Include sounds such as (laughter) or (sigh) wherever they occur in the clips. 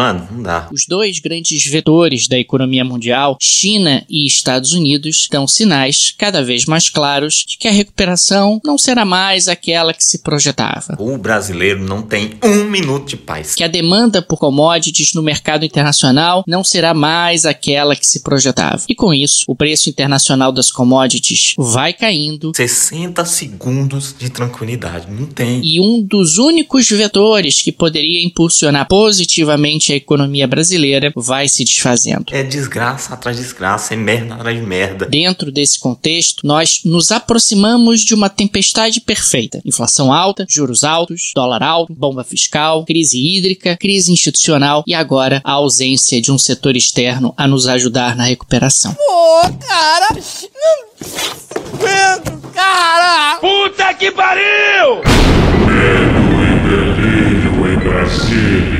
Mano, não dá. Os dois grandes vetores da economia mundial, China e Estados Unidos, dão sinais cada vez mais claros de que a recuperação não será mais aquela que se projetava. O brasileiro não tem um minuto de paz. Que a demanda por commodities no mercado internacional não será mais aquela que se projetava. E com isso, o preço internacional das commodities vai caindo. 60 segundos de tranquilidade. Não tem. E um dos únicos vetores que poderia impulsionar positivamente a economia brasileira vai se desfazendo. É desgraça atrás de desgraça, é merda atrás de merda. Dentro desse contexto, nós nos aproximamos de uma tempestade perfeita. Inflação alta, juros altos, dólar alto, bomba fiscal, crise hídrica, crise institucional e agora a ausência de um setor externo a nos ajudar na recuperação. Pô, cara! Pedro, cara! Puta que pariu! Medo e delírio em Brasília.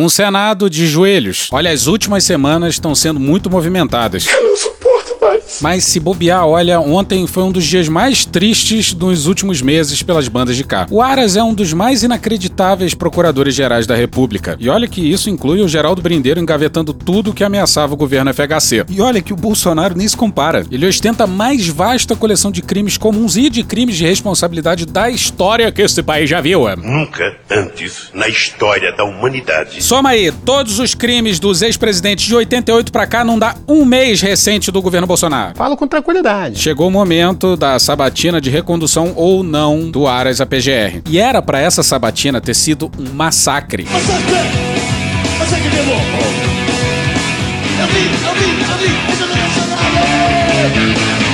Um Senado de joelhos. Olha, as últimas semanas estão sendo muito movimentadas. Mas se bobear, olha, ontem foi um dos dias mais tristes dos últimos meses pelas bandas de cá. O Aras é um dos mais inacreditáveis procuradores gerais da República. E olha que isso inclui o Geraldo Brindeiro engavetando tudo que ameaçava o governo FHC. E olha que o Bolsonaro nem se compara. Ele ostenta a mais vasta coleção de crimes comuns e de crimes de responsabilidade da história que esse país já viu. Nunca antes na história da humanidade. Soma aí, todos os crimes dos ex-presidentes de 88 pra cá não dá um mês recente do governo Bolsonaro. Falo com tranquilidade. Chegou o momento da sabatina de recondução ou não do Aras à PGR. E era pra essa sabatina ter sido um massacre. Que levou! Eu vi, eu vi, eu vi!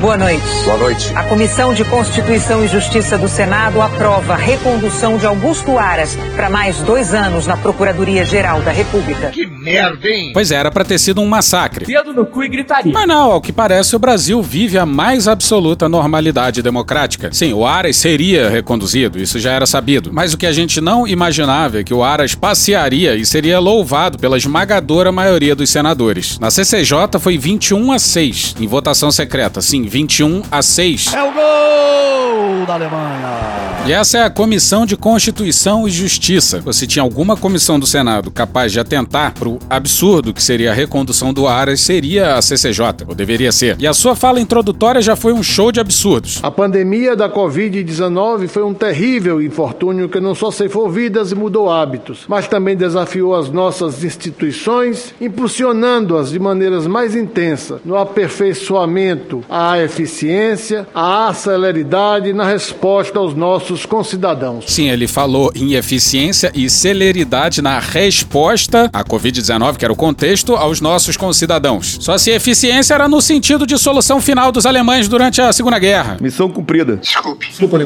Boa noite. Boa noite. A Comissão de Constituição e Justiça do Senado aprova a recondução de Augusto Aras para mais dois anos na Procuradoria-Geral da República. Que merda, hein? Pois era pra ter sido um massacre. Dedo no cu e gritaria. Mas não, ao que parece, o Brasil vive a mais absoluta normalidade democrática. Sim, o Aras seria reconduzido, isso já era sabido. Mas o que a gente não imaginava é que o Aras passearia e seria louvado pela esmagadora maioria dos senadores. Na CCJ foi 21 a 6 em votação secreta. Sim, 21 a 6. É o gol da Alemanha. E essa é a Comissão de Constituição e Justiça. Você tinha alguma comissão do Senado capaz de atentar pro absurdo que seria a recondução do Aras, seria a CCJ, ou deveria ser. E a sua fala introdutória já foi um show de absurdos. A pandemia da Covid-19 foi um terrível infortúnio que não só ceifou vidas e mudou hábitos, mas também desafiou as nossas instituições, impulsionando-as de maneiras mais intensas no aperfeiçoamento à eficiência, à celeridade na resposta aos nossos concidadãos. Sim, ele falou em eficiência e celeridade na resposta à Covid-19, que era o contexto, aos nossos concidadãos. Só se eficiência era no sentido de solução final dos alemães durante a Segunda Guerra. Missão cumprida. Desculpe. Desculpa a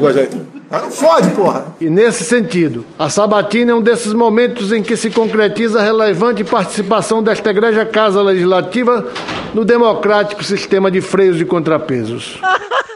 não fode, porra! E nesse sentido, a sabatina é um desses momentos em que se concretiza a relevante participação desta Igreja Casa Legislativa no democrático sistema de freios e contrapesos. (laughs)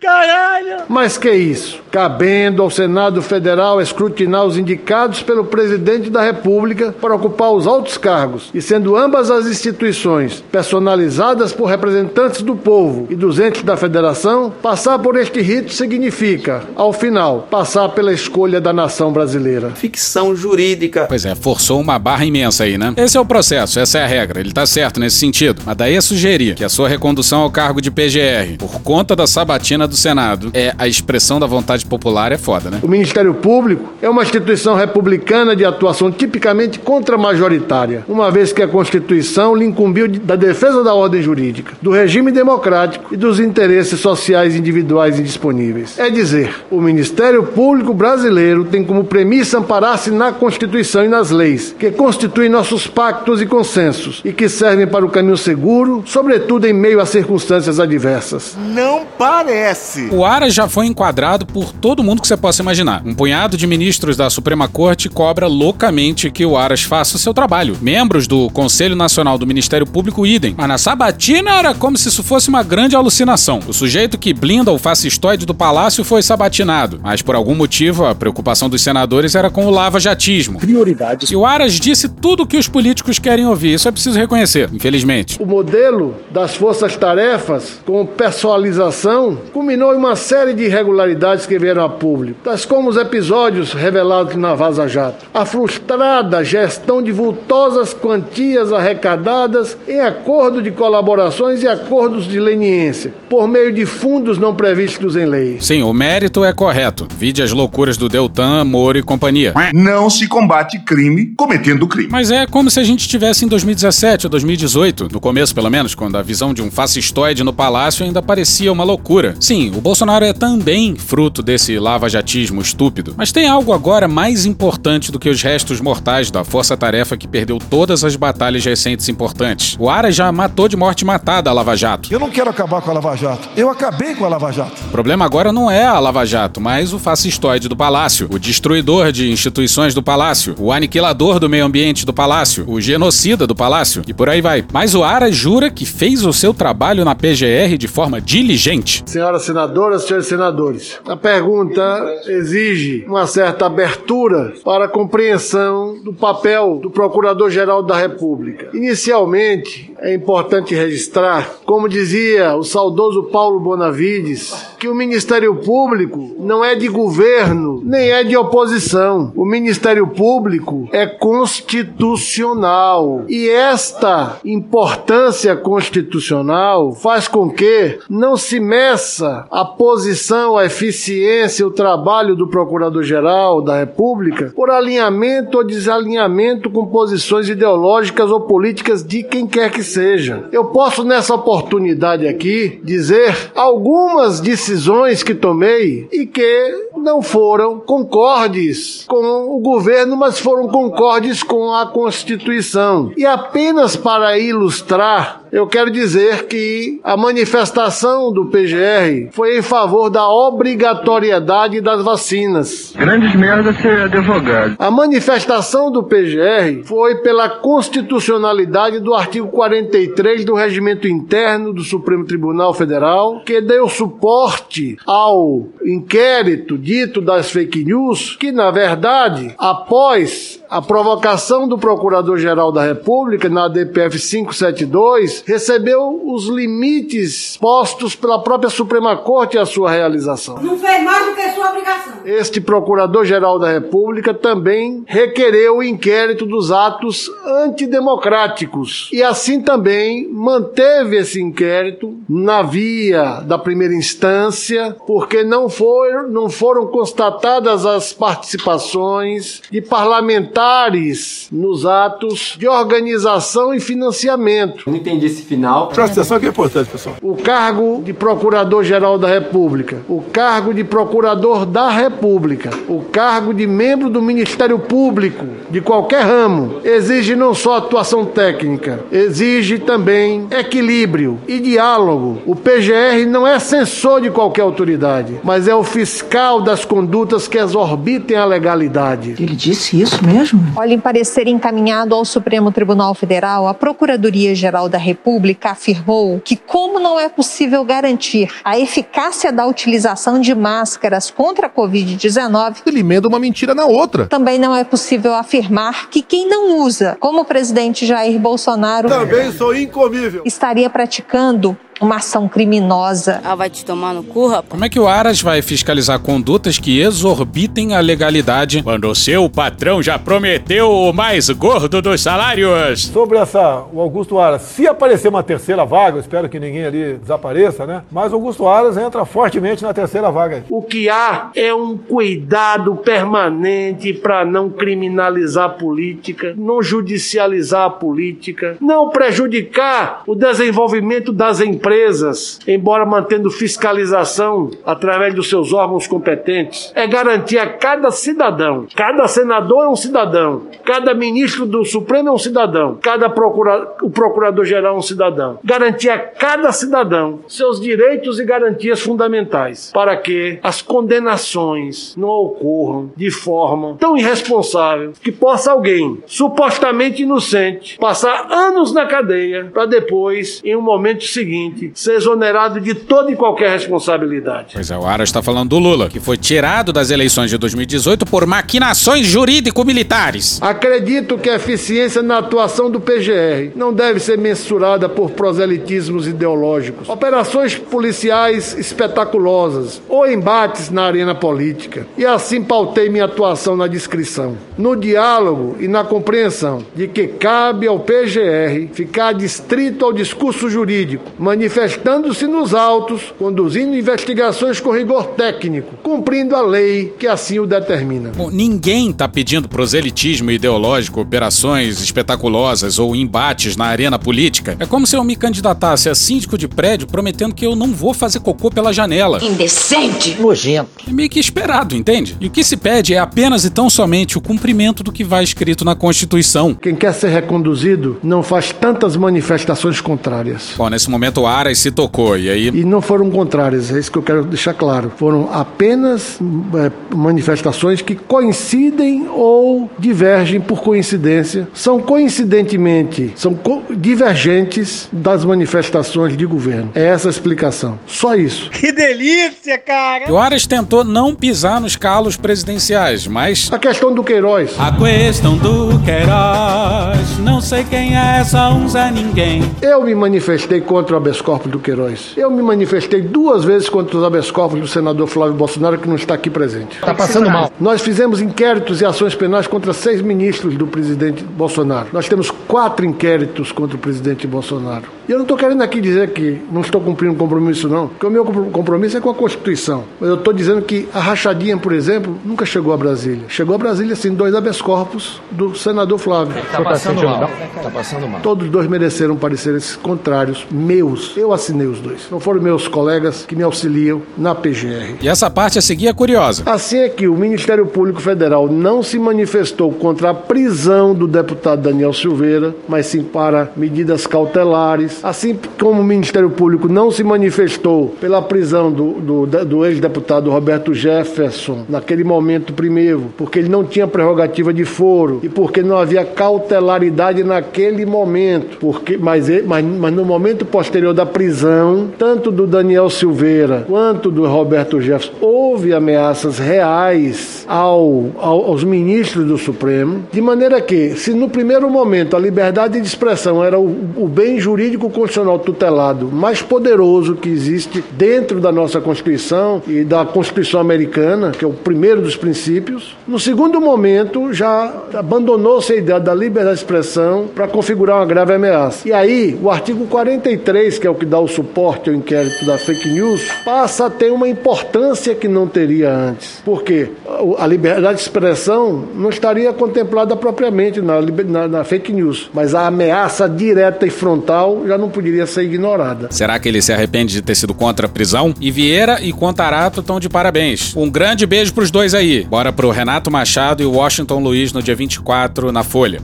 Caralho! Mas que isso? Cabendo ao Senado Federal escrutinar os indicados pelo presidente da República para ocupar os altos cargos, e sendo ambas as instituições personalizadas por representantes do povo e dos entes da federação, passar por este rito significa, ao final, passar pela escolha da nação brasileira. Ficção jurídica. Pois é, forçou uma barra imensa aí, né? Esse é o processo, essa é a regra, ele tá certo nesse sentido. Mas daí a sugerir que a sua recondução ao cargo de PGR, por conta da sabatina do Senado, é a expressão da vontade popular, é foda, né? O Ministério Público é uma instituição republicana de atuação tipicamente contramajoritária, uma vez que a Constituição lhe incumbiu de- da defesa da ordem jurídica, do regime democrático e dos interesses sociais individuais indisponíveis. É dizer, o Ministério Público brasileiro tem como premissa amparar-se na Constituição e nas leis, que constituem nossos pactos e consensos e que servem para o caminho seguro, sobretudo em meio a circunstâncias adversas. Não parece. Esse? O Aras já foi enquadrado por todo mundo que você possa imaginar. Um punhado de ministros da Suprema Corte cobra loucamente que o Aras faça o seu trabalho. Membros do Conselho Nacional do Ministério Público idem. Mas na sabatina era como se isso fosse uma grande alucinação. O sujeito que blinda o fascistoide do palácio foi sabatinado, mas por algum motivo a preocupação dos senadores era com o lava-jatismo. Prioridades. E o Aras disse tudo o que os políticos querem ouvir. Isso é preciso reconhecer, infelizmente. O modelo das forças-tarefas, com pessoalização, culminou em uma série de irregularidades que vieram a público, tais como os episódios revelados na Vaza Jato, a frustrada gestão de vultosas quantias arrecadadas em acordo de colaborações e acordos de leniência, por meio de fundos não previstos em lei. Sim, o mérito é correto. Vide as loucuras do Deltan, Moro e companhia. Não se combate crime cometendo crime. Mas é como se a gente estivesse em 2017 ou 2018, no começo pelo menos, quando a visão de um fascistoide no palácio ainda parecia uma loucura. Sim, o Bolsonaro é também fruto desse lava-jatismo estúpido, mas tem algo agora mais importante do que os restos mortais da força-tarefa que perdeu todas as batalhas recentes importantes. O Ara já matou de morte matada a Lava Jato. Eu não quero acabar com a Lava Jato. Eu acabei com a Lava Jato. O problema agora não é a Lava Jato, mas o fascistoide do palácio, o destruidor de instituições do palácio, o aniquilador do meio ambiente do palácio, o genocida do palácio e por aí vai. Mas o Ara jura que fez o seu trabalho na PGR de forma diligente. Senhoras senadoras, senhores senadores, a pergunta exige uma certa abertura para a compreensão do papel do Procurador-Geral da República. Inicialmente, é importante registrar, como dizia o saudoso Paulo Bonavides, que o Ministério Público não é de governo, nem é de oposição. O Ministério Público é constitucional. E esta importância constitucional faz com que não se meça a posição, a eficiência, o trabalho do Procurador-Geral da República por alinhamento ou desalinhamento com posições ideológicas ou políticas de quem quer que seja. Eu posso, nessa oportunidade aqui, dizer algumas decisões que tomei e que não foram concordes com o governo, mas foram concordes com a Constituição. E apenas para ilustrar, eu quero dizer que a manifestação do PGR foi em favor da obrigatoriedade das vacinas. Grandes merda ser advogado. A manifestação do PGR foi pela constitucionalidade do artigo 43 do Regimento Interno do Supremo Tribunal Federal, que deu suporte ao inquérito das fake news, que na verdade, após a provocação do Procurador-Geral da República na DPF 572, recebeu os limites postos pela própria Suprema Corte à sua realização. Não fez mais do que sua obrigação. Este Procurador-Geral da República também requereu o inquérito dos atos antidemocráticos e assim também manteve esse inquérito na via da primeira instância, porque não, for, não foram constatadas as participações de parlamentares nos atos de organização e financiamento. Não entendi esse final. Presta atenção que é importante, pessoal. O cargo de Procurador-Geral da República, o cargo de Procurador da República, o cargo de membro do Ministério Público, de qualquer ramo, exige não só atuação técnica, exige também equilíbrio e diálogo. O PGR não é censor de qualquer autoridade, mas é o fiscal das condutas que exorbitem a legalidade. Ele disse isso mesmo? Olha, em parecer encaminhado ao Supremo Tribunal Federal, a Procuradoria-Geral da República afirmou que, como não é possível garantir a eficácia da utilização de máscaras contra a Covid-19, ele emenda uma mentira na outra. Também não é possível afirmar que quem não usa, como o presidente Jair Bolsonaro, também sou incomível, estaria praticando uma ação criminosa. Ah, vai te tomar no cu, rapaz. Como é que o Aras vai fiscalizar condutas que exorbitem a legalidade quando o seu patrão já prometeu o mais gordo dos salários? Sobre essa, o Augusto Aras, se aparecer uma terceira vaga, eu espero que ninguém ali desapareça, né? Mas o Augusto Aras entra fortemente na terceira vaga. O que há é um cuidado permanente para não criminalizar a política, não judicializar a política, não prejudicar o desenvolvimento das empresas empresas, embora mantendo fiscalização através dos seus órgãos competentes, é garantir a cada cidadão, cada senador é um cidadão, cada ministro do Supremo é um cidadão, cada procura, o procurador-geral é um cidadão, garantir a cada cidadão seus direitos e garantias fundamentais para que as condenações não ocorram de forma tão irresponsável que possa alguém supostamente inocente passar anos na cadeia para depois, em um momento seguinte, ser exonerado de toda e qualquer responsabilidade. Pois é, o Aras está falando do Lula, que foi tirado das eleições de 2018 por maquinações jurídico-militares. Acredito que a eficiência na atuação do PGR não deve ser mensurada por proselitismos ideológicos, operações policiais espetaculosas ou embates na arena política. E assim pautei minha atuação na descrição, no diálogo e na compreensão de que cabe ao PGR ficar distrito ao discurso jurídico, manifestando-se nos autos, conduzindo investigações com rigor técnico, cumprindo a lei que assim o determina. Bom, ninguém está pedindo proselitismo ideológico, operações espetaculosas ou embates na arena política. É como se eu me candidatasse a síndico de prédio prometendo que eu não vou fazer cocô pela janela. Indecente. Nojento. É meio que esperado, entende? E o que se pede é apenas e tão somente o cumprimento do que vai escrito na Constituição. Quem quer ser reconduzido não faz tantas manifestações contrárias. Bom, nesse momento o Aras se tocou, e aí. E não foram contrárias, é isso que eu quero deixar claro. Foram apenas é, manifestações que coincidem ou divergem por coincidência. São coincidentemente, são co divergentes das manifestações de governo. É essa a explicação. Só isso. (laughs) Que delícia, cara! E o Aras tentou não pisar nos calos presidenciais, mas. A questão do Queiroz. A questão do Queiroz. Não sei quem é essa um Zé Ninguém. Eu me manifestei contra o habeas corpus do Queiroz. Eu me manifestei duas vezes contra os habeas corpus do senador Flávio Bolsonaro, que não está aqui presente. Tá passando mal. Nós fizemos inquéritos e ações penais contra seis ministros do presidente Bolsonaro. Nós temos quatro inquéritos contra o presidente Bolsonaro. E eu não estou querendo aqui dizer que não estou cumprindo um compromisso, não, porque o meu compromisso é com a Constituição. Mas eu estou dizendo que a rachadinha, por exemplo, nunca chegou a Brasília. Chegou a Brasília, sim, dois habeas corpus do senador Flávio. Tá passando mal. Tá passando mal. Todos os dois mereceram pareceres contrários, meus. Eu assinei os dois. Não foram meus colegas que me auxiliam na PGR. E essa parte a seguir é curiosa. Assim é que o Ministério Público Federal não se manifestou contra a prisão do deputado Daniel Silveira, mas sim para medidas cautelares. Assim como o Ministério Público não se manifestou pela prisão do, do, do ex-deputado Roberto Jefferson, naquele momento primeiro, porque ele não tinha prerrogativa de foro e porque não havia cautelaridade naquele momento. Porque, mas, mas, mas no momento posterior da prisão, tanto do Daniel Silveira quanto do Roberto Jefferson, houve ameaças reais ao, ao, aos ministros do Supremo, de maneira que, se no primeiro momento a liberdade de expressão era o, o bem jurídico constitucional tutelado mais poderoso que existe dentro da nossa Constituição e da Constituição americana, que é o primeiro dos princípios, no segundo momento já abandonou-se a ideia da liberdade de expressão para configurar uma grave ameaça. E aí, o artigo 43, que é o que dá o suporte ao inquérito da fake news, passa a ter uma importância que não teria antes. Por quê? A liberdade de expressão não estaria contemplada propriamente na, na, na fake news, mas a ameaça direta e frontal já não poderia ser ignorada. Será que ele se arrepende de ter sido contra a prisão? E Vieira e Contarato estão de parabéns. Um grande beijo pros dois aí. Bora pro Renato Machado e o Washington Luiz no dia 24 na Folha.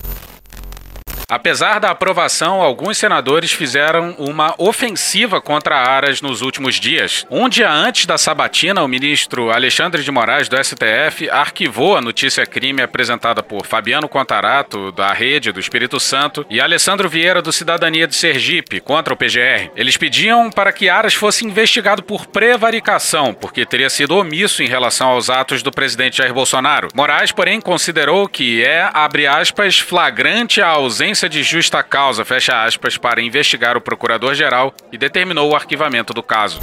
Apesar da aprovação, alguns senadores fizeram uma ofensiva contra Aras nos últimos dias. Um dia antes da sabatina, o ministro Alexandre de Moraes, do STF, arquivou a notícia crime apresentada por Fabiano Contarato, da Rede do Espírito Santo, e Alessandro Vieira, do Cidadania de Sergipe, contra o PGR. Eles pediam para que Aras fosse investigado por prevaricação, porque teria sido omisso em relação aos atos do presidente Jair Bolsonaro. Moraes, porém, considerou que é, abre aspas, flagrante a ausência de justa causa, fecha aspas, para investigar o procurador-geral e determinou o arquivamento do caso.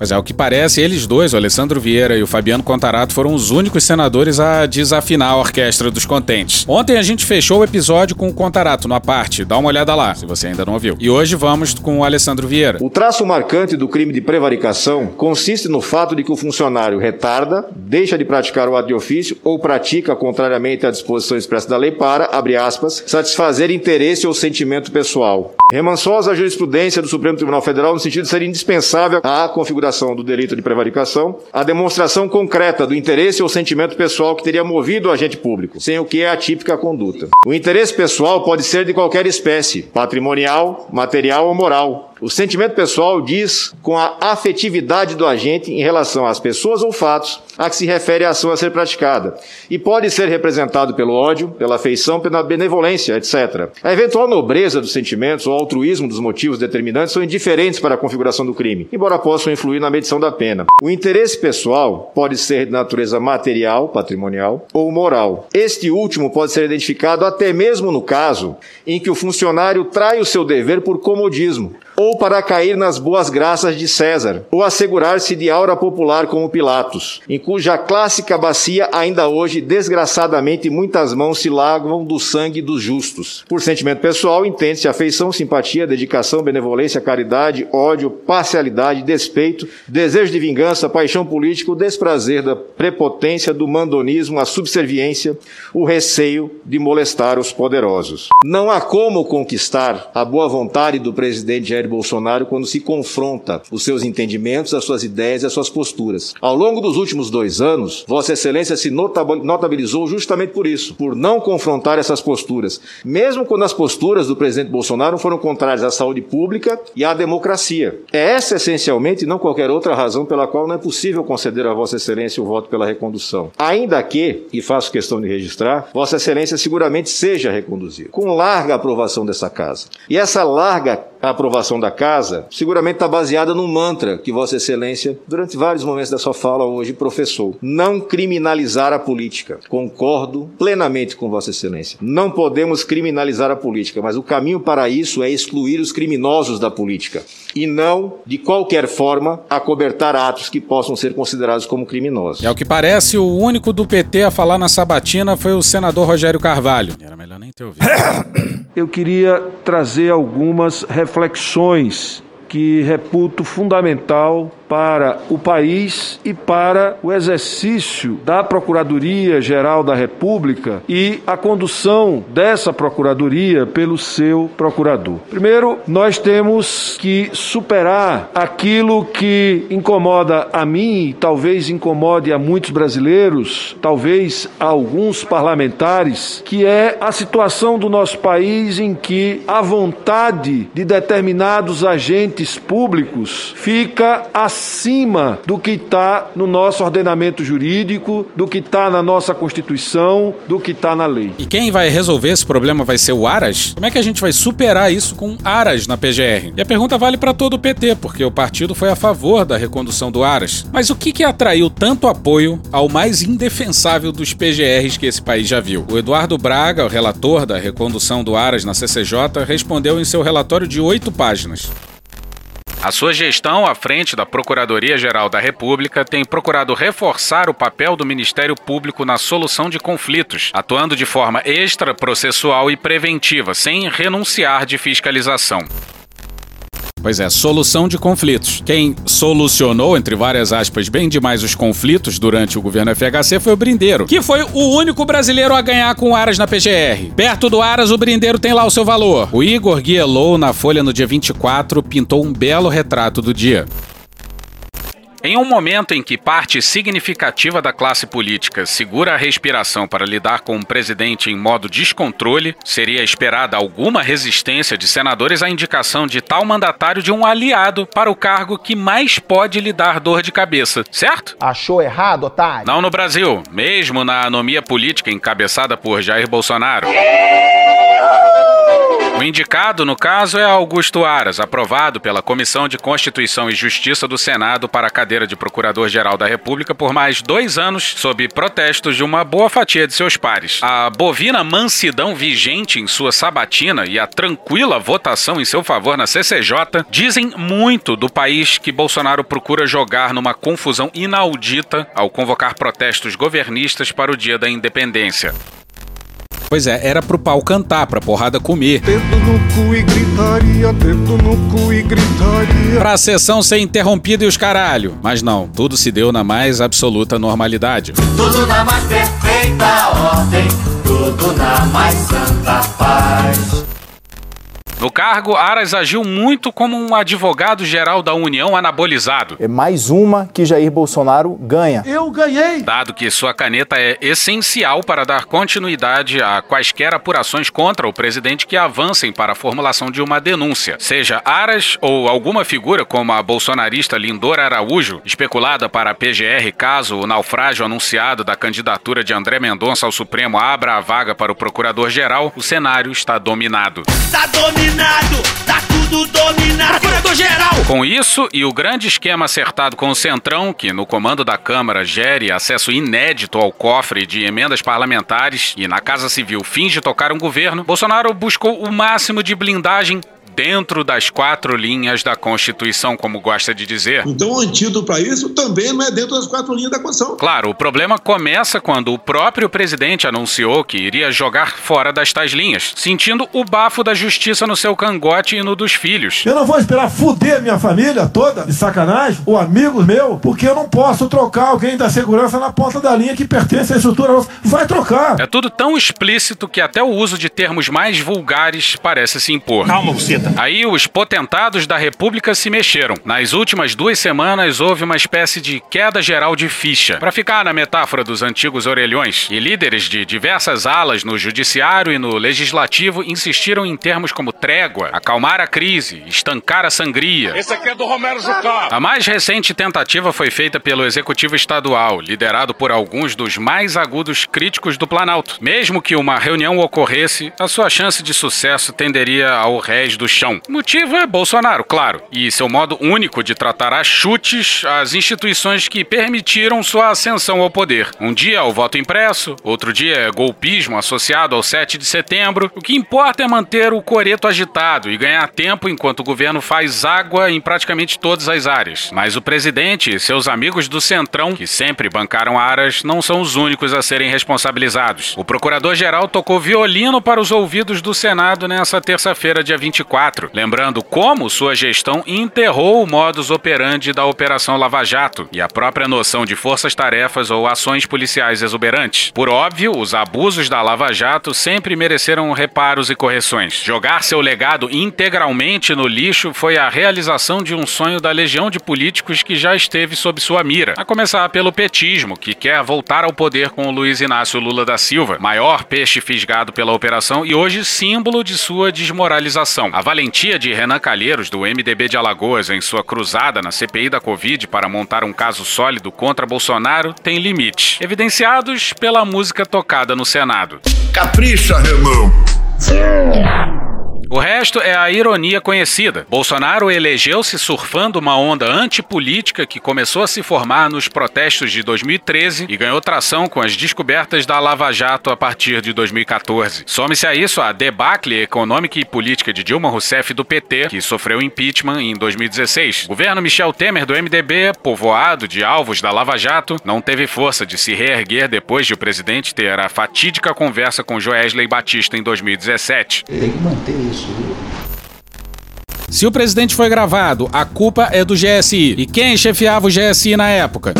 Mas é o que parece, eles dois, o Alessandro Vieira e o Fabiano Contarato, foram os únicos senadores a desafinar a orquestra dos contentes. Ontem a gente fechou o episódio com o Contarato na parte, dá uma olhada lá, se você ainda não ouviu. E hoje vamos com o Alessandro Vieira. O traço marcante do crime de prevaricação consiste no fato de que o funcionário retarda, deixa de praticar o ato de ofício ou pratica contrariamente à disposição expressa da lei para, abre aspas, satisfazer interesse ou sentimento pessoal. Remansosa a jurisprudência do Supremo Tribunal Federal no sentido de ser indispensável à configuração do delito de prevaricação a demonstração concreta do interesse ou sentimento pessoal que teria movido o agente público, sem o que é a típica conduta. O interesse pessoal pode ser de qualquer espécie, patrimonial, material ou moral, o sentimento pessoal diz com a afetividade do agente em relação às pessoas ou fatos a que se refere a ação a ser praticada, e pode ser representado pelo ódio, pela afeição, pela benevolência, etc. A eventual nobreza dos sentimentos ou altruísmo dos motivos determinantes são indiferentes para a configuração do crime, embora possam influir na medição da pena. O interesse pessoal pode ser de natureza material, patrimonial, ou moral. Este último pode ser identificado até mesmo no caso em que o funcionário trai o seu dever por comodismo ou para cair nas boas graças de César, ou assegurar-se de aura popular como Pilatos, em cuja clássica bacia ainda hoje, desgraçadamente, muitas mãos se lavam do sangue dos justos. Por sentimento pessoal, entende-se afeição, simpatia, dedicação, benevolência, caridade, ódio, parcialidade, despeito, desejo de vingança, paixão política, o desprazer da prepotência, do mandonismo, a subserviência, o receio de molestar os poderosos. Não há como conquistar a boa vontade do presidente Jair Bolsonaro quando se confronta os seus entendimentos, as suas ideias e as suas posturas. Ao longo dos últimos dois anos, Vossa Excelência se notabilizou justamente por isso, por não confrontar essas posturas, mesmo quando as posturas do presidente Bolsonaro foram contrárias à saúde pública e à democracia. É essa essencialmente, não qualquer outra razão pela qual não é possível conceder a Vossa Excelência o voto pela recondução. Ainda que, e faço questão de registrar, Vossa Excelência seguramente seja reconduzido, com larga aprovação dessa casa. E essa larga aprovação da casa seguramente está baseada num mantra que Vossa Excelência, durante vários momentos da sua fala hoje, professou: não criminalizar a política. Concordo plenamente com Vossa Excelência. Não podemos criminalizar a política, mas o caminho para isso é excluir os criminosos da política e não, de qualquer forma, acobertar atos que possam ser considerados como criminosos. É o que parece, o único do PT a falar na sabatina foi o senador Rogério Carvalho. Era melhor nem ter ouvido. (coughs) Eu queria trazer algumas reflexões que reputo fundamental para o país e para o exercício da Procuradoria-Geral da República e a condução dessa Procuradoria pelo seu procurador. Primeiro, nós temos que superar aquilo que incomoda a mim talvez incomode a muitos brasileiros, talvez a alguns parlamentares, que é a situação do nosso país em que a vontade de determinados agentes públicos fica acima acima do que está no nosso ordenamento jurídico, do que está na nossa Constituição, do que está na lei. E quem vai resolver esse problema vai ser o Aras? Como é que a gente vai superar isso com Aras na PGR? E a pergunta vale para todo o PT, porque o partido foi a favor da recondução do Aras. Mas o que, que atraiu tanto apoio ao mais indefensável dos PGRs que esse país já viu? O Eduardo Braga, o relator da recondução do Aras na CCJ, respondeu em seu relatório de oito páginas. A sua gestão à frente da Procuradoria-Geral da República tem procurado reforçar o papel do Ministério Público na solução de conflitos, atuando de forma extraprocessual e preventiva, sem renunciar de fiscalização. Pois é, solução de conflitos. Quem solucionou, entre várias aspas, bem demais os conflitos durante o governo FHC foi o Brindeiro, que foi o único brasileiro a ganhar com o Aras na PGR. Perto do Aras, o Brindeiro tem lá o seu valor. O Igor Guielou, na Folha no dia 24, pintou um belo retrato do dia. Em um momento em que parte significativa da classe política segura a respiração para lidar com um presidente em modo descontrole, seria esperada alguma resistência de senadores à indicação de tal mandatário de um aliado para o cargo que mais pode lhe dar dor de cabeça, certo? Achou errado, otário? Não no Brasil, mesmo na anomia política encabeçada por Jair Bolsonaro. O indicado, no caso, é Augusto Aras, aprovado pela Comissão de Constituição e Justiça do Senado para a cadeira de Procurador-Geral da República por mais dois anos, sob protestos de uma boa fatia de seus pares. A bovina mansidão vigente em sua sabatina e a tranquila votação em seu favor na CCJ dizem muito do país que Bolsonaro procura jogar numa confusão inaudita ao convocar protestos governistas para o dia da independência. Pois é, era pro pau cantar, pra porrada comer. Dedo no cu e gritaria, dedo no cu e gritaria. Pra sessão ser interrompida e os caralho. Mas não, tudo se deu na mais absoluta normalidade. Tudo na mais perfeita ordem, tudo na mais santa paz. No cargo, Aras agiu muito como um advogado-geral da União anabolizado. É mais uma que Jair Bolsonaro ganha. Eu ganhei! Dado que sua caneta é essencial para dar continuidade a quaisquer apurações contra o presidente que avancem para a formulação de uma denúncia. Seja Aras ou alguma figura como a bolsonarista Lindora Araújo, especulada para a PGR caso o naufrágio anunciado da candidatura de André Mendonça ao Supremo abra a vaga para o procurador-geral, o cenário está dominado. Tá dominado! Tá tudo dominado! Com isso e o grande esquema acertado com o Centrão, que no comando da Câmara gere acesso inédito ao cofre de emendas parlamentares e na Casa Civil finge tocar um governo, Bolsonaro buscou o máximo de blindagem dentro das quatro linhas da Constituição, como gosta de dizer. Então, o antídoto para isso também não é dentro das quatro linhas da Constituição. Claro, o problema começa quando o próprio presidente anunciou que iria jogar fora das tais linhas, sentindo o bafo da justiça no seu cangote e no dos filhos. Eu não vou esperar fuder minha família toda, de sacanagem, ou amigos meu, porque eu não posso trocar alguém da segurança na ponta da linha que pertence à estrutura nossa. Vai trocar. É tudo tão explícito que até o uso de termos mais vulgares parece se impor. Calma, você Aí os potentados da República se mexeram. Nas últimas duas semanas houve uma espécie de queda geral de ficha. Para ficar na metáfora dos antigos orelhões, e líderes de diversas alas no judiciário e no legislativo insistiram em termos como trégua, acalmar a crise, estancar a sangria. Esse aqui é do Romero Jucá. A mais recente tentativa foi feita pelo Executivo Estadual, liderado por alguns dos mais agudos críticos do Planalto. Mesmo que uma reunião ocorresse, a sua chance de sucesso tenderia ao rés do chão. O motivo é Bolsonaro, claro, e seu modo único de tratar a chutes as instituições que permitiram sua ascensão ao poder. Um dia é o voto impresso, outro dia é golpismo associado ao 7 de setembro. O que importa é manter o coreto agitado e ganhar tempo enquanto o governo faz água em praticamente todas as áreas. Mas o presidente e seus amigos do Centrão, que sempre bancaram aras, não são os únicos a serem responsabilizados. O procurador-geral tocou violino para os ouvidos do Senado nessa terça-feira, dia 24, lembrando como sua gestão enterrou o modus operandi da Operação Lava Jato e a própria noção de forças-tarefas ou ações policiais exuberantes. Por óbvio, os abusos da Lava Jato sempre mereceram reparos e correções. Jogar seu legado integralmente no lixo foi a realização de um sonho da legião de políticos que já esteve sob sua mira, a começar pelo petismo, que quer voltar ao poder com o Luiz Inácio Lula da Silva, maior peixe fisgado pela operação e hoje símbolo de sua desmoralização. A valentia de Renan Calheiros, do MDB de Alagoas, em sua cruzada na CPI da Covid para montar um caso sólido contra Bolsonaro, tem limites, evidenciados pela música tocada no Senado. Capricha, Renan. O resto é a ironia conhecida. Bolsonaro elegeu-se surfando uma onda antipolítica que começou a se formar nos protestos de 2013 e ganhou tração com as descobertas da Lava Jato a partir de 2014. Some-se a isso a debacle econômica e política de Dilma Rousseff do PT, que sofreu impeachment em 2016. O governo Michel Temer do MDB, povoado de alvos da Lava Jato, não teve força de se reerguer depois de o presidente ter a fatídica conversa com Joesley Batista em 2017. Tem que manter isso. Se o presidente foi gravado, a culpa é do GSI. E quem chefiava o GSI na época?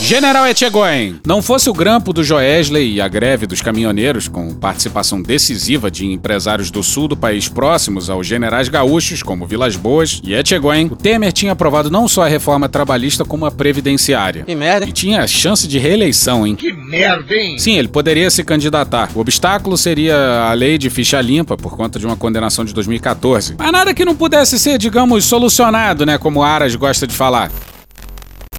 General Etchegóin. Não fosse o grampo do Joesley e a greve dos caminhoneiros, com participação decisiva de empresários do sul do país próximos aos generais gaúchos, como Vilas Boas e Etchegóin, o Temer tinha aprovado não só a reforma trabalhista, como a previdenciária. Que merda. E tinha chance de reeleição, hein? Que merda, hein? Sim, ele poderia se candidatar. O obstáculo seria a lei de ficha limpa, por conta de uma condenação de 2014. Mas nada que não pudesse ser, digamos, solucionado, né? Como Aras gosta de falar.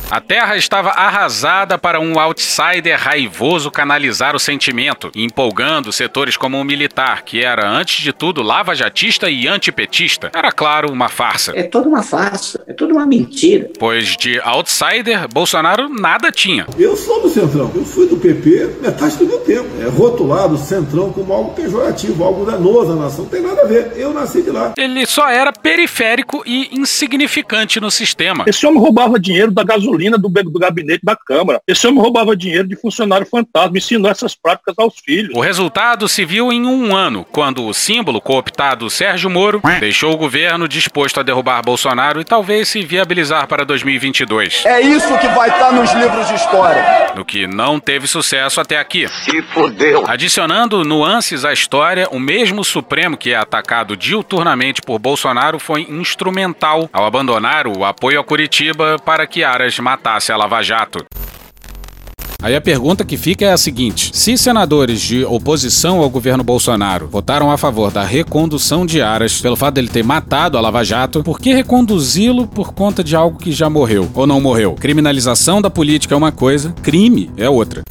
A terra estava arrasada para um outsider raivoso canalizar o sentimento, empolgando setores como o militar, que era, antes de tudo, lava-jatista e antipetista. Era, claro, uma farsa. É toda uma farsa, é toda uma mentira. Pois de outsider, Bolsonaro nada tinha. Eu sou do Centrão. Eu fui do PP metade do meu tempo. É rotulado Centrão como algo pejorativo, algo danoso à nação. Não tem nada a ver. Eu nasci de lá. Ele só era periférico e insignificante no sistema. Esse homem roubava dinheiro da gasolina do, do gabinete da Câmara. Esse homem roubava dinheiro de funcionário fantasma, ensinou essas práticas aos filhos. O resultado se viu em um ano, quando o símbolo cooptado Sérgio Moro deixou o governo disposto a derrubar Bolsonaro e talvez se viabilizar para 2022. É isso que vai estar nos livros de história. No que não teve sucesso até aqui. Se fodeu. Adicionando nuances à história, o mesmo Supremo que é atacado diuturnamente por Bolsonaro foi instrumental ao abandonar o apoio a Curitiba para que Aras matasse a Lava Jato. Aí a pergunta que fica é a seguinte: se senadores de oposição ao governo Bolsonaro votaram a favor da recondução de Aras pelo fato dele ter matado a Lava Jato, por que reconduzi-lo por conta de algo que já morreu ou não morreu? Criminalização da política é uma coisa, crime é outra.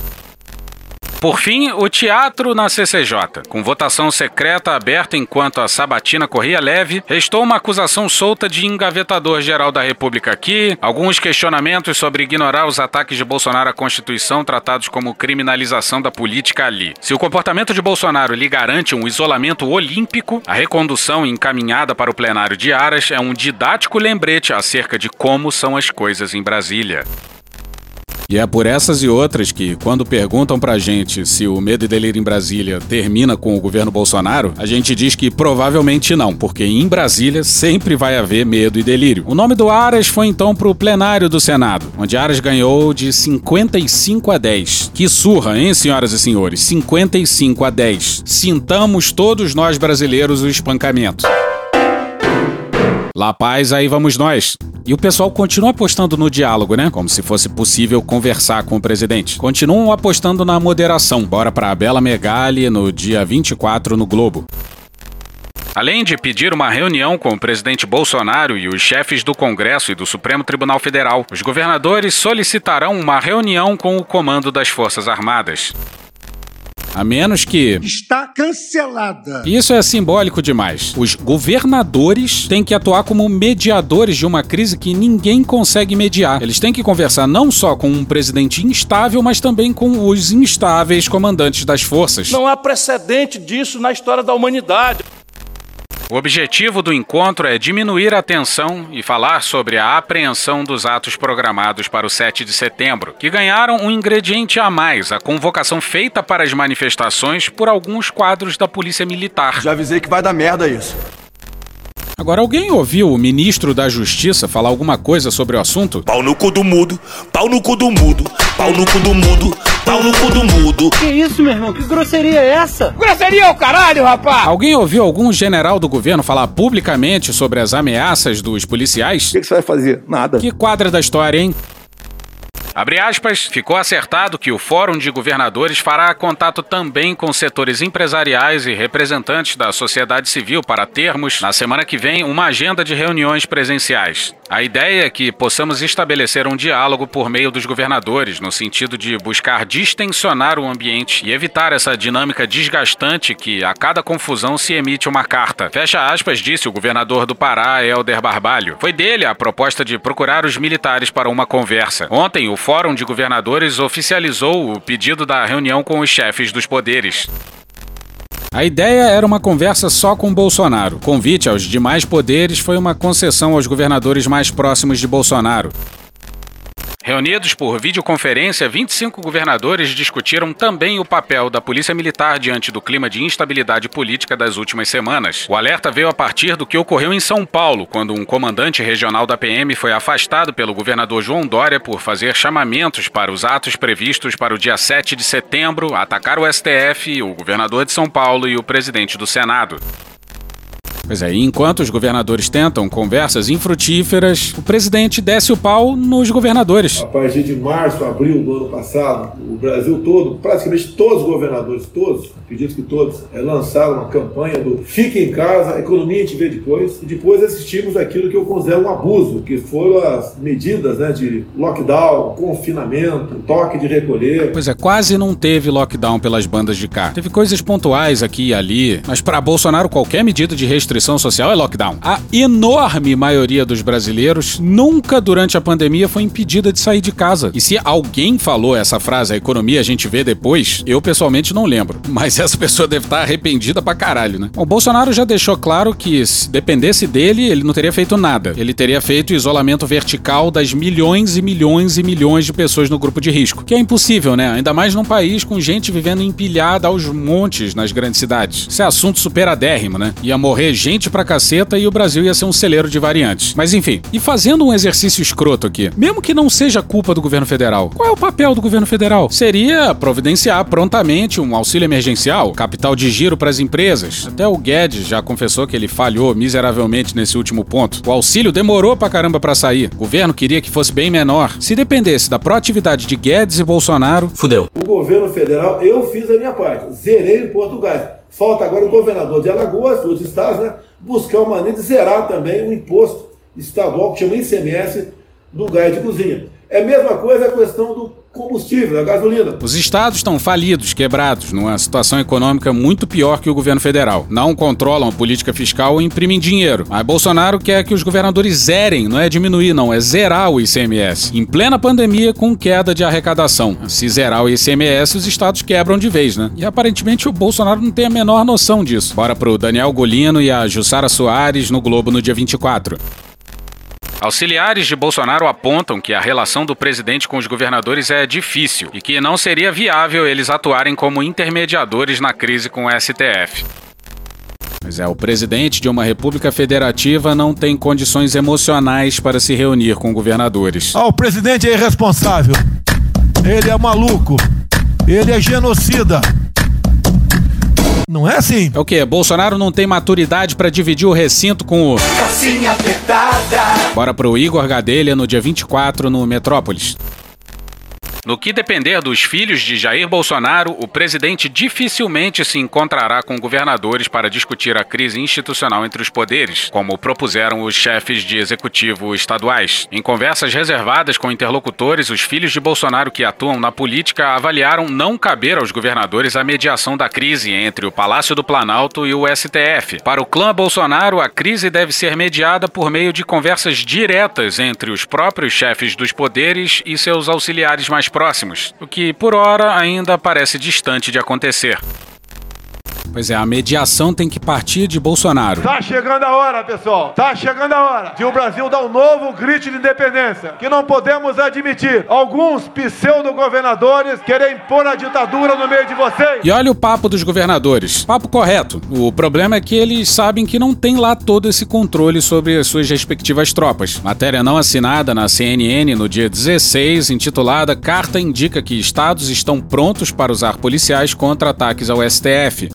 Por fim, o teatro na CCJ. Com votação secreta aberta enquanto a sabatina corria leve, restou uma acusação solta de engavetador-geral da República aqui, alguns questionamentos sobre ignorar os ataques de Bolsonaro à Constituição tratados como criminalização da política ali. Se o comportamento de Bolsonaro lhe garante um isolamento olímpico, a recondução encaminhada para o plenário de Aras é um didático lembrete acerca de como são as coisas em Brasília. E é por essas e outras que, quando perguntam pra gente se o medo e delírio em Brasília termina com o governo Bolsonaro, a gente diz que provavelmente não, porque em Brasília sempre vai haver medo e delírio. O nome do Aras foi então pro plenário do Senado, onde Aras ganhou de 55 a 10. Que surra, hein, senhoras e senhores? 55 a 10. Sintamos todos nós brasileiros o espancamento. La Paz, aí vamos nós. E o pessoal continua apostando no diálogo, né? Como se fosse possível conversar com o presidente. Continuam apostando na moderação. Bora pra Bela Megali no dia 24 no Globo. Além de pedir uma reunião com o presidente Bolsonaro e os chefes do Congresso e do Supremo Tribunal Federal, os governadores solicitarão uma reunião com o comando das Forças Armadas. A menos que. Está cancelada. Isso é simbólico demais. Os governadores têm que atuar como mediadores de uma crise que ninguém consegue mediar. Eles têm que conversar não só com um presidente instável, mas também com os instáveis comandantes das forças. Não há precedente disso na história da humanidade. O objetivo do encontro é diminuir a tensão e falar sobre a apreensão dos atos programados para o 7 de setembro, que ganharam um ingrediente a mais, a convocação feita para as manifestações por alguns quadros da Polícia Militar. Já avisei que vai dar merda isso. Agora, alguém ouviu o ministro da Justiça falar alguma coisa sobre o assunto? Pau no cu do mudo, pau no cu do mudo, pau no cu do mudo, pau no cu do mudo. Que isso, meu irmão? Que grosseria é essa? Grosseria é o caralho, rapaz! Alguém ouviu algum general do governo falar publicamente sobre as ameaças dos policiais? O que, que você vai fazer? Nada. Que quadra da história, hein? Abre aspas, ficou acertado que o Fórum de Governadores fará contato também com setores empresariais e representantes da sociedade civil para termos, na semana que vem, uma agenda de reuniões presenciais. A ideia é que possamos estabelecer um diálogo por meio dos governadores, no sentido de buscar distensionar o ambiente e evitar essa dinâmica desgastante que, a cada confusão, se emite uma carta. Fecha aspas, disse o governador do Pará, Helder Barbalho. Foi dele a proposta de procurar os militares para uma conversa. Ontem, o Fórum de Governadores oficializou o pedido da reunião com os chefes dos poderes. A ideia era uma conversa só com Bolsonaro. O convite aos demais poderes foi uma concessão aos governadores mais próximos de Bolsonaro. Reunidos por videoconferência, 25 governadores discutiram também o papel da Polícia Militar diante do clima de instabilidade política das últimas semanas. O alerta veio a partir do que ocorreu em São Paulo, quando um comandante regional da PM foi afastado pelo governador João Dória por fazer chamamentos para os atos previstos para o dia 7 de setembro, atacar o STF, o governador de São Paulo e o presidente do Senado. Pois é, enquanto os governadores tentam conversas infrutíferas, o presidente desce o pau nos governadores. A partir de março, abril do ano passado, o Brasil todo, praticamente todos os governadores, todos, acredito que todos, é, lançaram uma campanha do fique em casa, a economia a gente vê depois. E depois assistimos aquilo que eu considero um abuso, que foram as medidas né, de lockdown, confinamento, toque de recolher. Pois é, quase não teve lockdown pelas bandas de cá. Teve coisas pontuais aqui e ali, mas para Bolsonaro qualquer medida de restrição social é lockdown. A enorme maioria dos brasileiros nunca durante a pandemia foi impedida de sair de casa. E se alguém falou essa frase, a economia a gente vê depois, eu pessoalmente não lembro. (laughs) Mas essa pessoa deve estar arrependida pra caralho, né? O Bolsonaro já deixou claro que se dependesse dele, ele não teria feito nada. Ele teria feito isolamento vertical das milhões e milhões e milhões de pessoas no grupo de risco. Que é impossível, né? Ainda mais num país com gente vivendo empilhada aos montes nas grandes cidades. Isso é assunto superadérrimo, né? Ia morrer gente pra caceta e o Brasil ia ser um celeiro de variantes. Mas enfim, e fazendo um exercício escroto aqui, mesmo que não seja culpa do governo federal, qual é o papel do governo federal? Seria providenciar prontamente um auxílio emergencial, capital de giro para as empresas. Até o Guedes já confessou que ele falhou miseravelmente nesse último ponto. O auxílio demorou pra caramba para sair. O governo queria que fosse bem menor. Se dependesse da proatividade de Guedes e Bolsonaro, fudeu. O governo federal, eu fiz a minha parte, zerei o Portugal. Falta agora o governador de Alagoas, dos estados, né, buscar uma maneira de zerar também o imposto estadual, que chama ICMS, do gás de cozinha. É a mesma coisa a questão do combustível, da gasolina. Os estados estão falidos, quebrados, numa situação econômica muito pior que o governo federal. Não controlam a política fiscal e imprimem dinheiro. Mas Bolsonaro quer que os governadores zerem, não é diminuir, não, é zerar o ICMS. Em plena pandemia, com queda de arrecadação. Se zerar o ICMS, os estados quebram de vez, né? E aparentemente o Bolsonaro não tem a menor noção disso. Bora pro Daniel Golino e a Jussara Soares no Globo no dia 24. Auxiliares de Bolsonaro apontam que a relação do presidente com os governadores é difícil e que não seria viável eles atuarem como intermediadores na crise com o STF. Mas é, o presidente de uma república federativa não tem condições emocionais para se reunir com governadores. Ah, o presidente é irresponsável. Ele é maluco. Ele é genocida. Não é assim. É o quê? Bolsonaro não tem maturidade para dividir o recinto com o. Calcinha apertada. Bora pro Igor Gadelha no dia 24 no Metrópolis. No que depender dos filhos de Jair Bolsonaro, o presidente dificilmente se encontrará com governadores para discutir a crise institucional entre os poderes, como propuseram os chefes de executivo estaduais. Em conversas reservadas com interlocutores, os filhos de Bolsonaro que atuam na política avaliaram não caber aos governadores a mediação da crise entre o Palácio do Planalto e o STF. Para o clã Bolsonaro, a crise deve ser mediada por meio de conversas diretas entre os próprios chefes dos poderes e seus auxiliares mais próximos, o que por hora ainda parece distante de acontecer. Pois é, a mediação tem que partir de Bolsonaro. Tá chegando a hora, pessoal. Tá chegando a hora de o Brasil dar um novo grito de independência. Que não podemos admitir alguns pseudo-governadores querem impor a ditadura no meio de vocês. E olha o papo dos governadores. Papo correto. O problema é que eles sabem que não tem lá todo esse controle sobre as suas respectivas tropas. Matéria não assinada na CNN no dia 16, intitulada Carta indica que estados estão prontos para usar policiais contra ataques ao STF.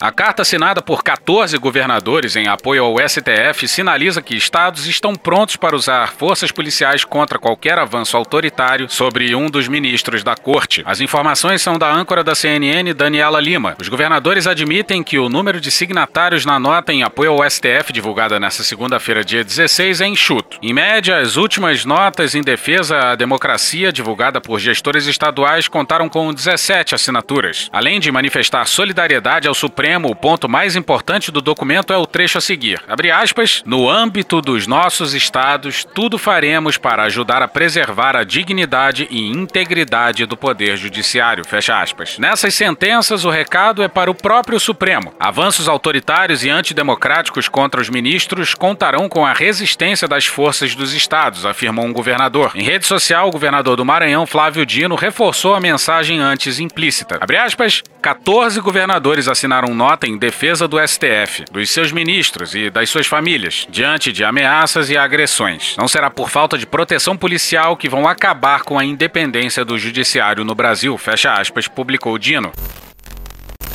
A carta assinada por 14 governadores em apoio ao STF sinaliza que estados estão prontos para usar forças policiais contra qualquer avanço autoritário sobre um dos ministros da corte. As informações são da âncora da CNN, Daniela Lima. Os governadores admitem que o número de signatários na nota em apoio ao STF divulgada nesta segunda-feira, dia 16, é enxuto. Em média, as últimas notas em defesa à democracia divulgada por gestores estaduais contaram com 17 assinaturas. Além de manifestar solidariedade ao Supremo o ponto mais importante do documento é o trecho a seguir. Abre aspas, no âmbito dos nossos estados, tudo faremos para ajudar a preservar a dignidade e integridade do poder judiciário. Fecha aspas. Nessas sentenças, o recado é para o próprio Supremo. Avanços autoritários e antidemocráticos contra os ministros contarão com a resistência das forças dos estados, afirmou um governador. Em rede social, o governador do Maranhão, Flávio Dino, reforçou a mensagem antes implícita. Abre aspas, 14 governadores assinaram nota em defesa do STF, dos seus ministros e das suas famílias, diante de ameaças e agressões. Não será por falta de proteção policial que vão acabar com a independência do judiciário no Brasil, fecha aspas, publicou Dino.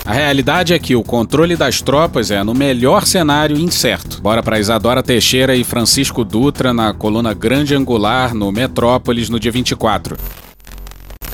A realidade é que o controle das tropas é, no melhor cenário, incerto. Bora para Isadora Teixeira e Francisco Dutra na coluna Grande Angular no Metrópolis no dia 24.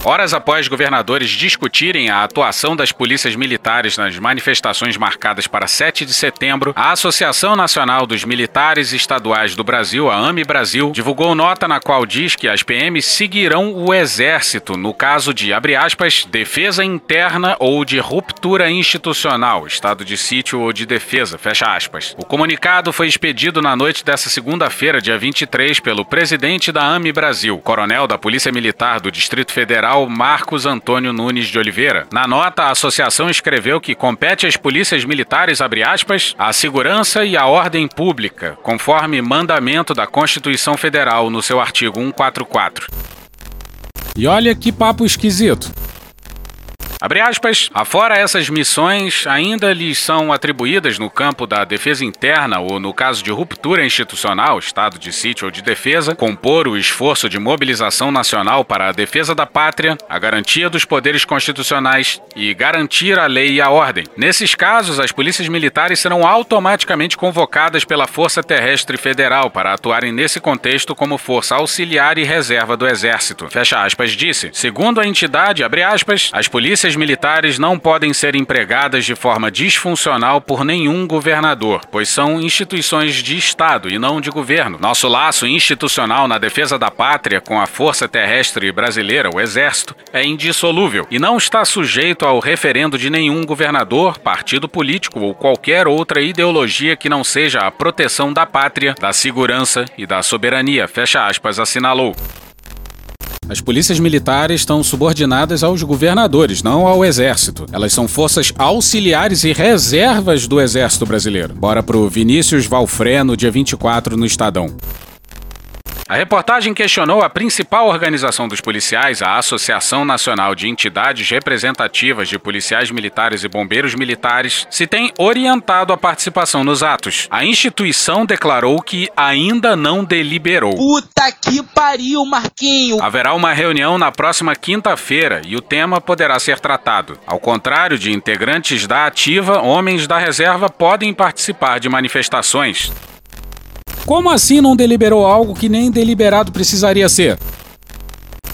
Horas após governadores discutirem a atuação das polícias militares nas manifestações marcadas para 7 de setembro, a Associação Nacional dos Militares Estaduais do Brasil, a AMI Brasil, divulgou nota na qual diz que as PMs seguirão o Exército no caso de, abre aspas, defesa interna ou de ruptura institucional, estado de sítio ou de defesa, fecha aspas. O comunicado foi expedido na noite dessa segunda-feira, dia 23, pelo presidente da AMI Brasil, coronel da Polícia Militar do Distrito Federal, Marcos Antônio Nunes de Oliveira. Na nota, a associação escreveu que compete às polícias militares, aspas, a segurança e a ordem pública, conforme mandamento da Constituição Federal no seu artigo 144. E olha que papo esquisito. Abre aspas, afora essas missões, ainda lhes são atribuídas no campo da defesa interna ou no caso de ruptura institucional, estado de sítio ou de defesa, compor o esforço de mobilização nacional para a defesa da pátria, a garantia dos poderes constitucionais e garantir a lei e a ordem. Nesses casos, as polícias militares serão automaticamente convocadas pela Força Terrestre Federal para atuarem nesse contexto como força auxiliar e reserva do Exército. Fecha aspas, disse. Segundo a entidade, abre aspas, as polícias polícias militares não podem ser empregadas de forma disfuncional por nenhum governador, pois são instituições de Estado e não de governo. Nosso laço institucional na defesa da pátria com a Força Terrestre Brasileira, o Exército, é indissolúvel e não está sujeito ao referendo de nenhum governador, partido político ou qualquer outra ideologia que não seja a proteção da pátria, da segurança e da soberania. Fecha aspas, assinalou. As polícias militares estão subordinadas aos governadores, não ao exército. Elas são forças auxiliares e reservas do exército brasileiro. Bora pro Vinícius Valfreno, dia 24, no Estadão. A reportagem questionou a principal organização dos policiais, a Associação Nacional de Entidades Representativas de Policiais Militares e Bombeiros Militares, se tem orientado a participação nos atos. A instituição declarou que ainda não deliberou. Puta que pariu, Marquinho! Haverá uma reunião na próxima quinta-feira e o tema poderá ser tratado. Ao contrário de integrantes da ativa, homens da reserva podem participar de manifestações. Como assim não deliberou algo que nem deliberado precisaria ser?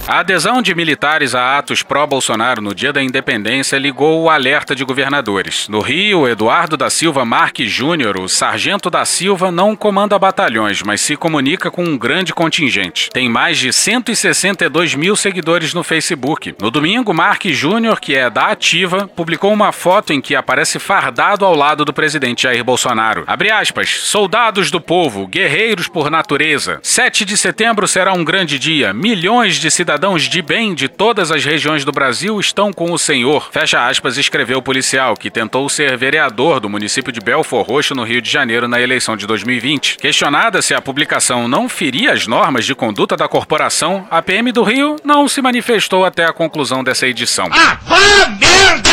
A adesão de militares a atos pró-Bolsonaro no dia da independência ligou o alerta de governadores. No Rio, Eduardo da Silva Marques Júnior, o sargento da Silva, não comanda batalhões, mas se comunica com um grande contingente. Tem mais de 162 mil seguidores no Facebook. No domingo, Marques Júnior, que é da Ativa, publicou uma foto em que aparece fardado ao lado do presidente Jair Bolsonaro. Abre aspas, soldados do povo, guerreiros por natureza. 7 de setembro será um grande dia. Milhões de cidadãos cidadãos de bem de todas as regiões do Brasil estão com o senhor. Fecha aspas, escreveu o policial, que tentou ser vereador do município de Belfor Roxo, no Rio de Janeiro, na eleição de 2020. Questionada se a publicação não feria as normas de conduta da corporação, a PM do Rio não se manifestou até a conclusão dessa edição. Ah, merda!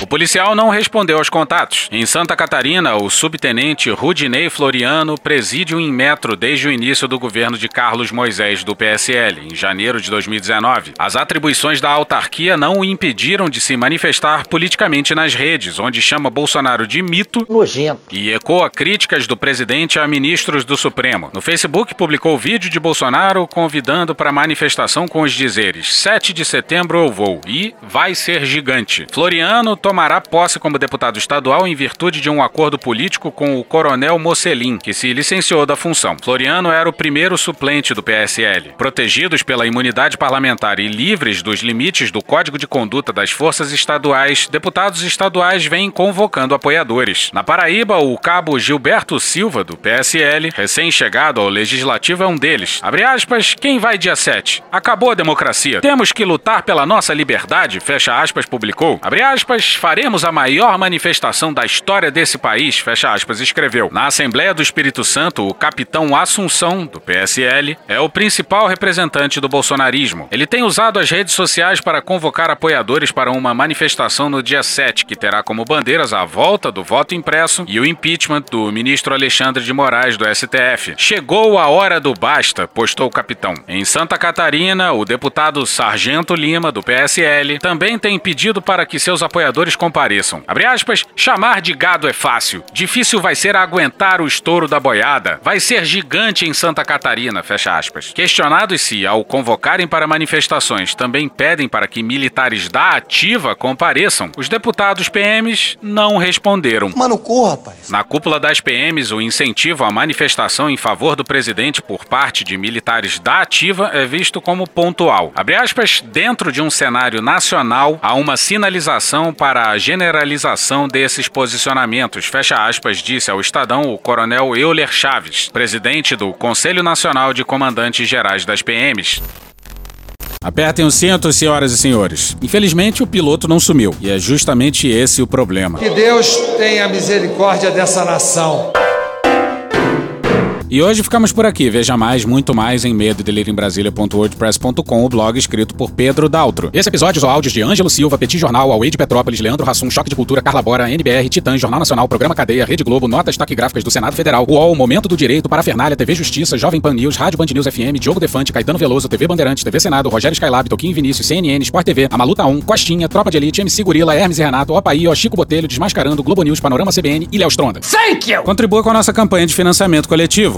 O policial não respondeu aos contatos. Em Santa Catarina, o subtenente Rudinei Floriano preside em metro desde o início do governo de Carlos Moisés do PSL, em janeiro de 2019. As atribuições da autarquia não o impediram de se manifestar politicamente nas redes, onde chama Bolsonaro de mito Nojento. e ecoa críticas do presidente a ministros do Supremo. No Facebook, publicou vídeo de Bolsonaro convidando para manifestação com os dizeres: 7 de setembro eu vou e vai ser gigante. Floriano tomará posse como deputado estadual em virtude de um acordo político com o coronel Mocelin, que se licenciou da função. Floriano era o primeiro suplente do PSL. Protegidos pela imunidade parlamentar e livres dos limites do Código de Conduta das Forças Estaduais, deputados estaduais vêm convocando apoiadores. Na Paraíba, o cabo Gilberto Silva, do PSL, recém-chegado ao Legislativo, é um deles. Abre aspas, quem vai dia 7? Acabou a democracia. Temos que lutar pela nossa liberdade, fecha aspas, publicou. Abre aspas, faremos a maior manifestação da história desse país, fecha aspas, escreveu. Na Assembleia do Espírito Santo, o capitão Assunção, do PSL, é o principal representante do bolsonarismo. Ele tem usado as redes sociais para convocar apoiadores para uma manifestação no dia 7, que terá como bandeiras a volta do voto impresso e o impeachment do ministro Alexandre de Moraes, do STF. Chegou a hora do basta, postou o capitão. Em Santa Catarina, o deputado Sargento Lima, do PSL, também tem pedido para que seus apoiadores compareçam. Abre aspas, chamar de gado é fácil. Difícil vai ser aguentar o estouro da boiada. Vai ser gigante em Santa Catarina, fecha aspas. Questionados se, ao convocarem para manifestações, também pedem para que militares da ativa compareçam, os deputados PMs não responderam. Mano, corra, rapaz. Na cúpula das PMs, o incentivo à manifestação em favor do presidente por parte de militares da ativa é visto como pontual. Abre aspas, dentro de um cenário nacional, há uma sinalização para a generalização desses posicionamentos, fecha aspas, disse ao Estadão o coronel Euler Chaves, presidente do Conselho Nacional de Comandantes Gerais das PMs. Apertem os cintos, senhoras e senhores. Infelizmente, o piloto não sumiu. E é justamente esse o problema. Que Deus tenha misericórdia dessa nação. E hoje ficamos por aqui. Veja mais, muito mais em medo em o blog escrito por Pedro Daltro. Esse episódio são áudios de Ângelo Silva, Petit Jornal, Away de Petrópolis, Leandro Rassum, Choque de Cultura, Carla Bora, NBR, Titã, Jornal Nacional, Programa Cadeia, Rede Globo, Notas Taquigráficas do Senado Federal, UOL, Momento do Direito, Parafernália, TV Justiça, Jovem Pan News, Rádio Band News FM, Diogo Defante, Caetano Veloso, TV Bandeirantes, TV Senado, Rogério Skylab, Toquinho Vinícius, CNN, Sport TV, Amaluta 1, Costinha, Tropa de Elite, MC Gorila, Hermes e Renato, Opaí, Chico Botelho, Desmascarando, Globo News, Panorama CBN e Léo Stronda. Thank you! Contribua com a nossa campanha de financiamento coletivo.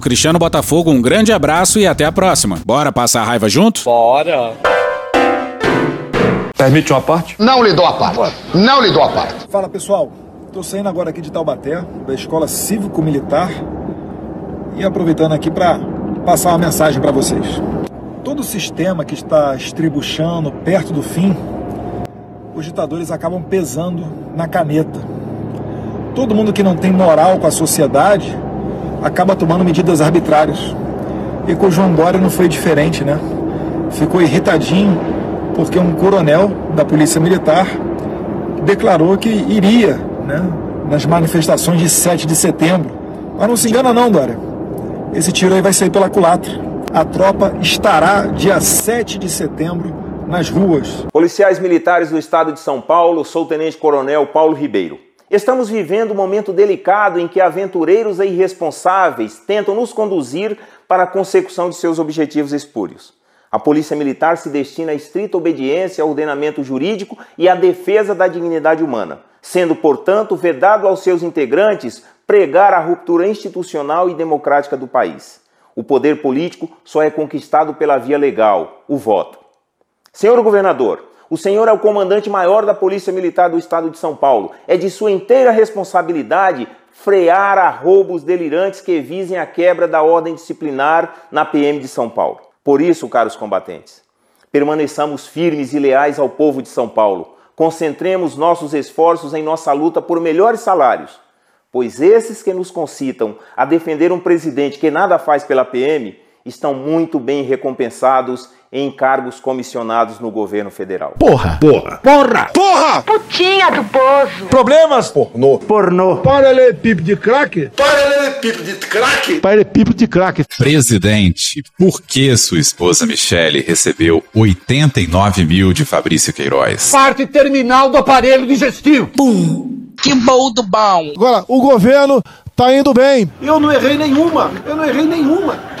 Cristiano Botafogo, um grande abraço e até a próxima. Bora passar a raiva junto? Bora! Permite uma parte? Não lhe dou a parte. Não lhe dou a parte. Fala pessoal, estou saindo agora aqui de Taubaté, da Escola Cívico-Militar, e aproveitando aqui para passar uma mensagem para vocês. Todo o sistema que está estribuchando perto do fim, os ditadores acabam pesando na caneta. Todo mundo que não tem moral com a sociedade acaba tomando medidas arbitrárias. E com o João Dória não foi diferente, né? Ficou irritadinho porque um coronel da Polícia Militar declarou que iria né, nas manifestações de 7 de setembro. Mas não se engana não, Dória. Esse tiro aí vai sair pela culatra. A tropa estará dia 7 de setembro nas ruas. Policiais militares do estado de São Paulo, sou o Tenente Coronel Paulo Ribeiro. Estamos vivendo um momento delicado em que aventureiros e irresponsáveis tentam nos conduzir para a consecução de seus objetivos espúrios. A Polícia Militar se destina à estrita obediência ao ordenamento jurídico e à defesa da dignidade humana, sendo, portanto, vedado aos seus integrantes pregar a ruptura institucional e democrática do país. O poder político só é conquistado pela via legal, o voto. Senhor governador, o senhor é o comandante maior da Polícia Militar do Estado de São Paulo. É de sua inteira responsabilidade frear a roubos delirantes que visem a quebra da ordem disciplinar na PM de São Paulo. Por isso, caros combatentes, permaneçamos firmes e leais ao povo de São Paulo. Concentremos nossos esforços em nossa luta por melhores salários, pois esses que nos concitam a defender um presidente que nada faz pela PM estão muito bem recompensados em cargos comissionados no governo federal. Porra! Porra! Porra! Porra! Putinha do poço! Problemas? Pornô. Pornô. Paralelepípedo de crack? Paralelepípedo de crack? Paralelepípedo de crack. Presidente, por que sua esposa Michele recebeu 89 mil de Fabrício Queiroz? Parte terminal do aparelho digestivo. Pum! Que bom do bom! Agora, o governo tá indo bem. Eu não errei nenhuma. Eu não errei nenhuma.